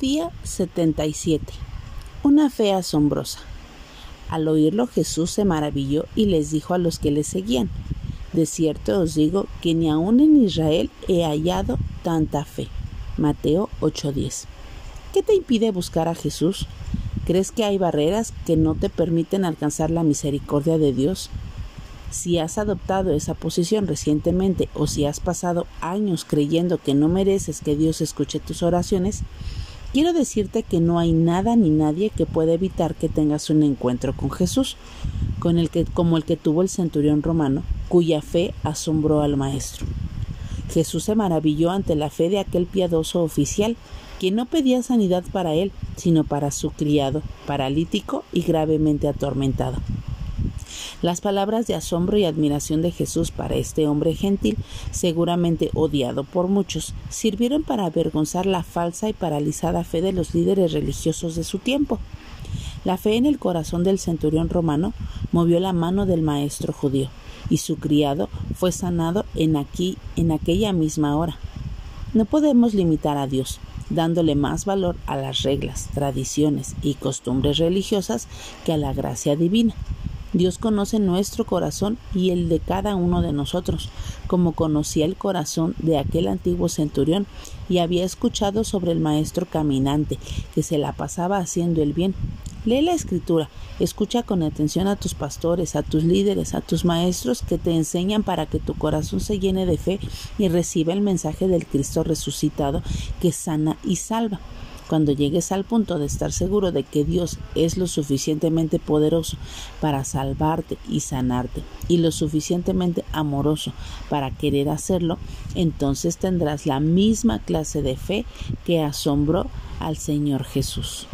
Día 77. Una fe asombrosa. Al oírlo Jesús se maravilló y les dijo a los que le seguían, De cierto os digo que ni aun en Israel he hallado tanta fe. Mateo 8:10. ¿Qué te impide buscar a Jesús? ¿Crees que hay barreras que no te permiten alcanzar la misericordia de Dios? Si has adoptado esa posición recientemente o si has pasado años creyendo que no mereces que Dios escuche tus oraciones, quiero decirte que no hay nada ni nadie que pueda evitar que tengas un encuentro con Jesús, con el que, como el que tuvo el centurión romano, cuya fe asombró al maestro. Jesús se maravilló ante la fe de aquel piadoso oficial, que no pedía sanidad para él, sino para su criado, paralítico y gravemente atormentado. Las palabras de asombro y admiración de Jesús para este hombre gentil, seguramente odiado por muchos, sirvieron para avergonzar la falsa y paralizada fe de los líderes religiosos de su tiempo. La fe en el corazón del centurión romano movió la mano del maestro judío, y su criado fue sanado en aquí en aquella misma hora. No podemos limitar a Dios, dándole más valor a las reglas, tradiciones y costumbres religiosas que a la gracia divina. Dios conoce nuestro corazón y el de cada uno de nosotros, como conocía el corazón de aquel antiguo centurión y había escuchado sobre el maestro caminante que se la pasaba haciendo el bien. Lee la escritura, escucha con atención a tus pastores, a tus líderes, a tus maestros que te enseñan para que tu corazón se llene de fe y reciba el mensaje del Cristo resucitado que sana y salva. Cuando llegues al punto de estar seguro de que Dios es lo suficientemente poderoso para salvarte y sanarte y lo suficientemente amoroso para querer hacerlo, entonces tendrás la misma clase de fe que asombró al Señor Jesús.